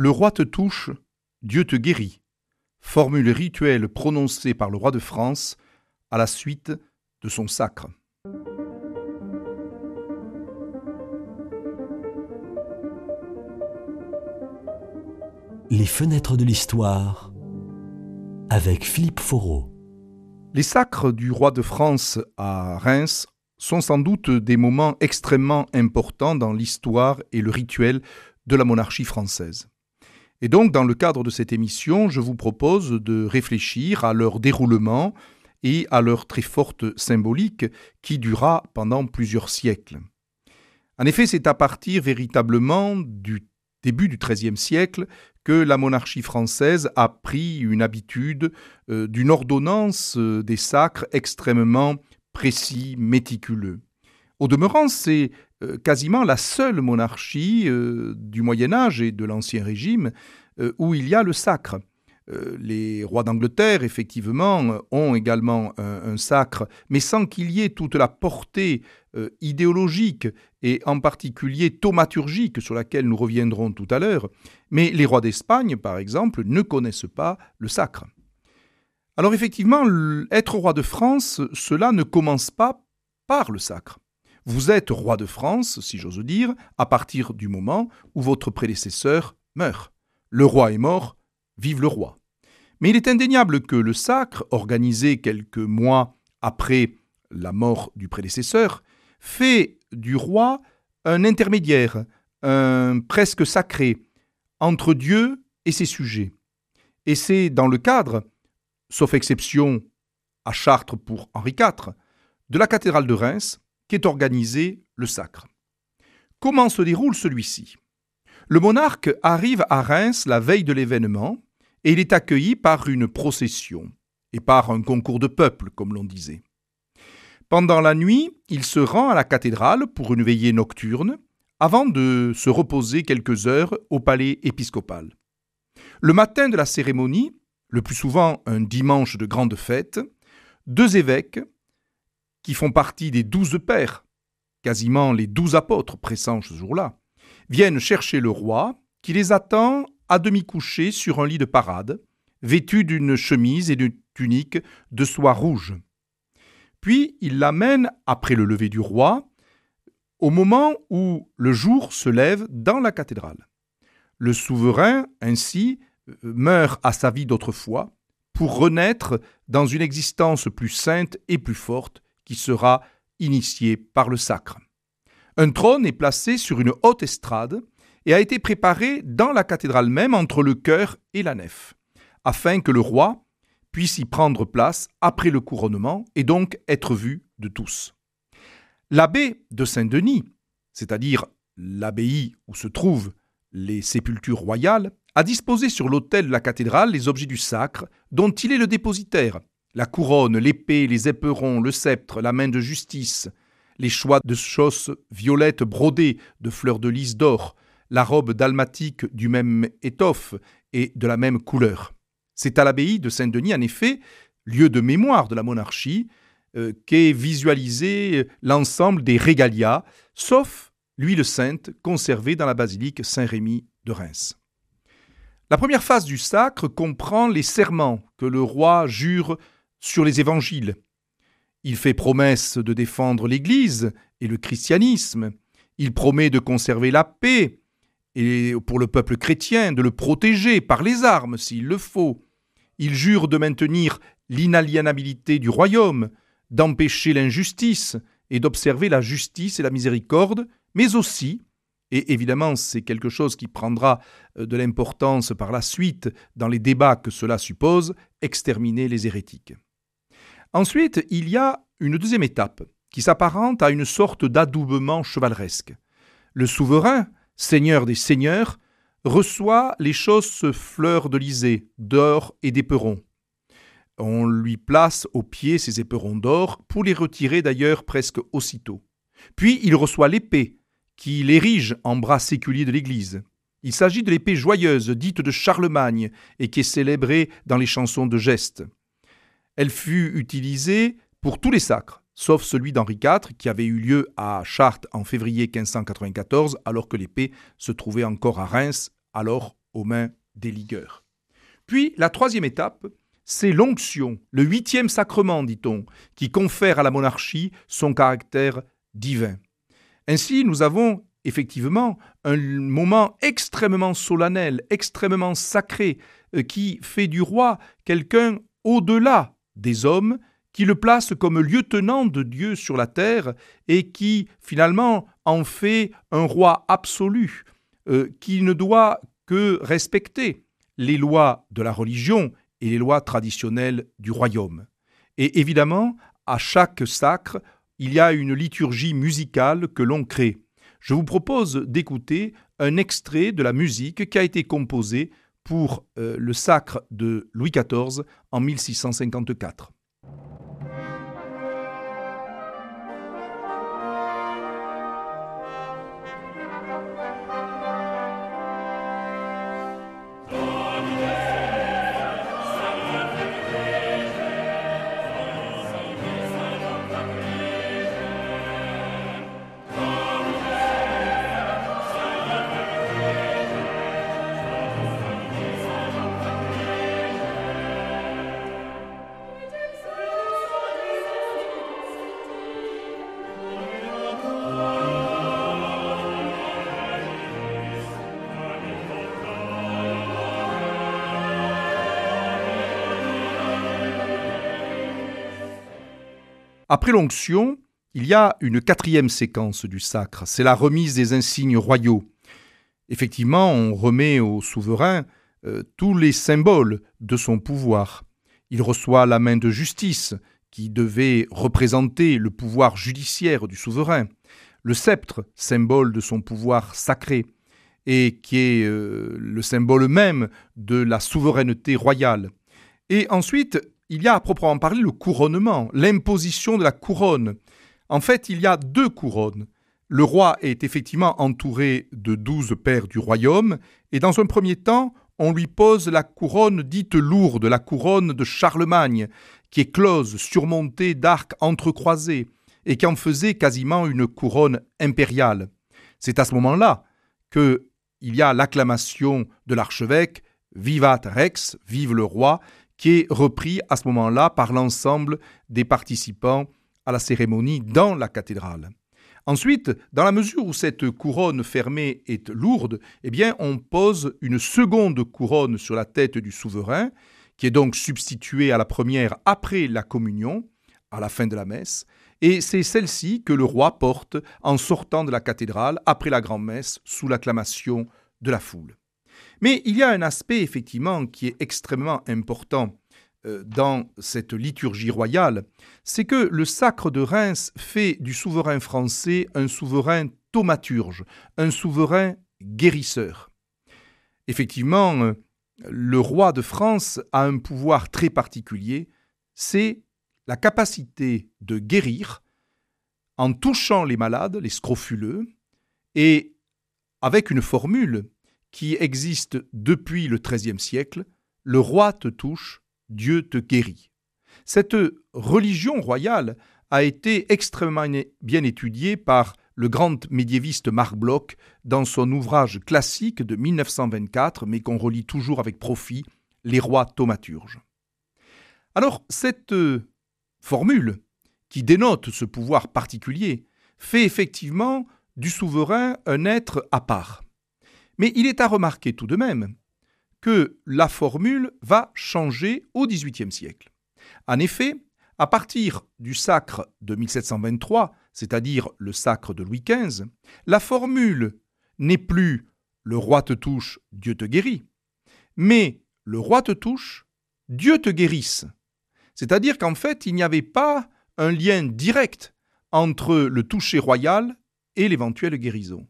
Le roi te touche, Dieu te guérit. Formule rituelle prononcée par le roi de France à la suite de son sacre. Les fenêtres de l'histoire avec Philippe Foreau. Les sacres du roi de France à Reims sont sans doute des moments extrêmement importants dans l'histoire et le rituel de la monarchie française. Et donc, dans le cadre de cette émission, je vous propose de réfléchir à leur déroulement et à leur très forte symbolique qui dura pendant plusieurs siècles. En effet, c'est à partir véritablement du début du XIIIe siècle que la monarchie française a pris une habitude euh, d'une ordonnance euh, des sacres extrêmement précis, méticuleux. Au demeurant, c'est quasiment la seule monarchie euh, du Moyen Âge et de l'Ancien Régime euh, où il y a le sacre. Les rois d'Angleterre, effectivement, ont également un, sacre, mais sans qu'il y ait toute la portée idéologique et en particulier thaumaturgique sur laquelle nous reviendrons tout à l'heure. Mais les rois d'Espagne, par exemple, ne connaissent pas le sacre. Alors effectivement, être roi de France, cela ne commence pas par le sacre. Vous êtes roi de France, si j'ose dire, à partir du moment où votre prédécesseur meurt. Le roi est mort, vive le roi. Mais il est indéniable que le sacre, organisé quelques mois après la mort du prédécesseur, fait du roi un intermédiaire, un presque sacré, entre Dieu et ses sujets. Et c'est dans le cadre, sauf exception à Chartres pour Henri IV, de la cathédrale de Reims qu'est organisé le sacre. Comment se déroule celui-ci? Le monarque arrive à Reims la veille de l'événement et il est accueilli par une procession et par un concours de peuple, comme l'on disait. Pendant la nuit, il se rend à la cathédrale pour une veillée nocturne, avant de se reposer quelques heures au palais épiscopal. Le matin de la cérémonie, le plus souvent un dimanche de grande fête, deux évêques, qui font partie des douze pères, quasiment les douze apôtres pressants ce jour-là, viennent chercher le roi, qui les attend à demi couché sur un lit de parade, vêtu d'une chemise et d'une tunique de soie rouge. Puis il l'amène, après le lever du roi, au moment où le jour se lève dans la cathédrale. Le souverain, ainsi, meurt à sa vie d'autrefois, pour renaître dans une existence plus sainte et plus forte, qui sera initié par le sacre. Un trône est placé sur une haute estrade et a été préparé dans la cathédrale même entre le chœur et la nef, afin que le roi puisse y prendre place après le couronnement et donc être vu de tous. L'abbé de Saint-Denis, c'est-à-dire l'abbaye où se trouvent les sépultures royales, a disposé sur l'autel de la cathédrale les objets du sacre dont il est le dépositaire, la couronne, l'épée, les éperons, le sceptre, la main de justice, les choix de chausses violettes brodées de fleurs de lys d'or, la robe dalmatique du même étoffe et de la même couleur. C'est à l'abbaye de Saint-Denis, en effet, lieu de mémoire de la monarchie, euh, qu'est visualisé l'ensemble des régalias, sauf l'huile sainte conservée dans la basilique Saint-Rémy de Reims. La première phase du sacre comprend les serments que le roi jure sur les évangiles. Il fait promesse de défendre l'Église et le christianisme. Il promet de conserver la paix et pour le peuple chrétien, de le protéger par les armes s'il le faut. Il jure de maintenir l'inaliénabilité du royaume, d'empêcher l'injustice et d'observer la justice et la miséricorde, mais aussi, et évidemment c'est quelque chose qui prendra euh, de l'importance par la suite dans les débats que cela suppose, exterminer les hérétiques. Ensuite, il y a une deuxième étape qui s'apparente à une sorte d'adoubement chevaleresque. Le souverain, seigneur des seigneurs, reçoit les choses fleurs d'Elysée, d'or et d'éperons. On lui place au pied ces éperons d'or, pour les retirer d'ailleurs presque aussitôt. Puis il reçoit l'épée, qui l'érige en bras séculier de l'Église. Il s'agit de l'épée joyeuse, dite de Charlemagne, et qui est célébrée dans les chansons de geste. Elle fut utilisée pour tous les sacres, sauf celui d'Henri IV qui avait eu lieu à Chartres en février 1594 alors que l'épée se trouvait encore à Reims, alors aux mains des ligueurs. Puis la troisième étape, c'est l'onction, le huitième sacrement, dit-on, qui confère à la monarchie son caractère divin. Ainsi, nous avons effectivement un moment extrêmement solennel, extrêmement sacré, euh, qui fait du roi quelqu'un au-delà des hommes, qui le place comme lieutenant de Dieu sur la terre et qui finalement en fait un roi absolu, euh, qui ne doit que respecter les lois de la religion et les lois traditionnelles du royaume. Et évidemment, à chaque sacre, il y a une liturgie musicale que l'on crée. Je vous propose d'écouter un extrait de la musique qui a été composée pour euh, le sacre de Louis XIV en 1654. Après l'onction, il y a une quatrième séquence du sacre, c'est la remise des insignes royaux. Effectivement, on remet au souverain euh, tous les symboles de son pouvoir. Il reçoit la main de justice, qui devait représenter le pouvoir judiciaire du souverain, le sceptre, symbole de son pouvoir sacré, et qui est euh, le symbole même de la souveraineté royale. Et ensuite, il y a à proprement parler le couronnement, l'imposition de la couronne. En fait, il y a deux couronnes. Le roi est effectivement entouré de douze pères du royaume, et dans un premier temps, on lui pose la couronne dite lourde, la couronne de Charlemagne, qui est close, surmontée d'arcs entrecroisés, et qui en faisait quasiment une couronne impériale. C'est à ce moment-là que il y a l'acclamation de l'archevêque Vivat Rex, vive le roi, qui est repris à ce moment-là par l'ensemble des participants à la cérémonie dans la cathédrale. Ensuite, dans la mesure où cette couronne fermée est lourde, eh bien, on pose une seconde couronne sur la tête du souverain, qui est donc substituée à la première après la communion, à la fin de la messe, et c'est celle-ci que le roi porte en sortant de la cathédrale après la grand-messe sous l'acclamation de la foule. Mais il y a un aspect effectivement qui est extrêmement important euh, dans cette liturgie royale, c'est que le sacre de Reims fait du souverain français un souverain thaumaturge, un souverain guérisseur. Effectivement, euh, le roi de France a un pouvoir très particulier, c'est la capacité de guérir en touchant les malades, les scrofuleux, et avec une formule qui existe depuis le XIIIe siècle, le roi te touche, Dieu te guérit. Cette religion royale a été extrêmement bien étudiée par le grand médiéviste Marc Bloch dans son ouvrage classique de 1924, mais qu'on relit toujours avec profit, Les rois thaumaturges. Alors, cette formule, qui dénote ce pouvoir particulier, fait effectivement du souverain un être à part. Mais il est à remarquer tout de même que la formule va changer au XVIIIe siècle. En effet, à partir du sacre de 1723, c'est-à-dire le sacre de Louis XV, la formule n'est plus le roi te touche, Dieu te guérit, mais le roi te touche, Dieu te guérisse. C'est-à-dire qu'en fait, il n'y avait pas un lien direct entre le toucher royal et l'éventuelle guérison.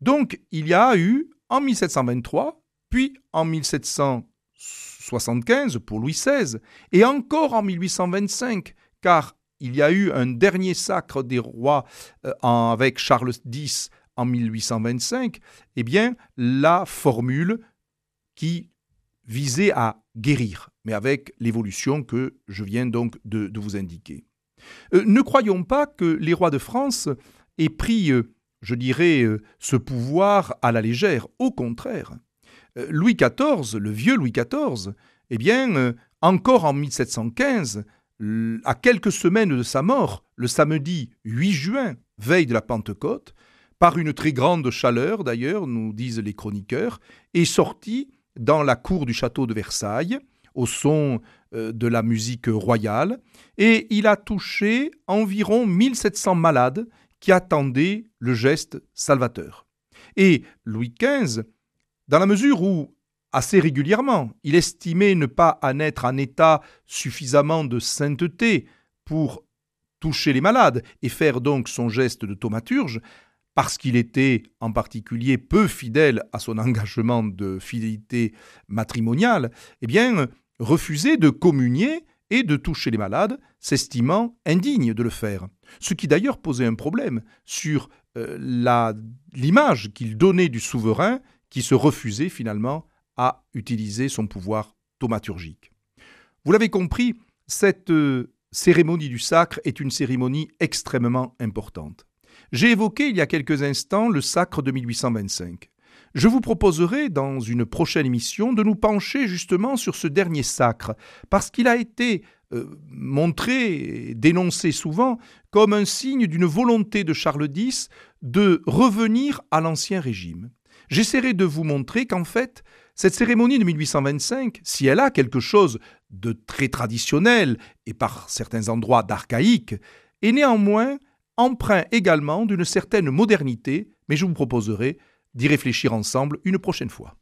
Donc il y a eu en 1723, puis en 1775 pour Louis XVI, et encore en 1825, car il y a eu un dernier sacre des rois euh, avec Charles X en 1825, eh bien la formule qui visait à guérir, mais avec l'évolution que je viens donc de, vous indiquer. Euh, ne croyons pas que les rois de France aient pris euh, je dirais, euh, ce pouvoir à la légère. Au contraire, euh, Louis XIV, le vieux Louis XIV, eh bien, euh, encore en 1715, à quelques semaines de sa mort, le samedi 8 juin, veille de la Pentecôte, par une très grande chaleur d'ailleurs, nous disent les chroniqueurs, est sorti dans la cour du château de Versailles, au son de la musique royale, et il a touché environ 1700 malades qui attendaient le geste salvateur. Et Louis XV, dans la mesure où, assez régulièrement, il estimait ne pas en être en état suffisamment de sainteté pour toucher les malades et faire donc son geste de thaumaturge, parce qu'il était en particulier peu fidèle à son engagement de fidélité matrimoniale, eh bien, refusait de communier et de toucher les malades, s'estimant indigne de le faire. Ce qui d'ailleurs posait un problème sur euh, l'image qu'il donnait du souverain qui se refusait finalement à utiliser son pouvoir thaumaturgique. Vous l'avez compris, cette euh, cérémonie du sacre est une cérémonie extrêmement importante. J'ai évoqué il y a quelques instants le sacre de 1825. Je vous proposerai dans une prochaine émission de nous pencher justement sur ce dernier sacre, parce qu'il a été euh, montré dénoncé souvent comme un signe d'une volonté de Charles X de revenir à l'Ancien Régime. J'essaierai de vous montrer qu'en fait, cette cérémonie de 1825, si elle a quelque chose de très traditionnel et par certains endroits d'archaïque, est néanmoins empreint également d'une certaine modernité, mais je vous proposerai d'y réfléchir ensemble une prochaine fois.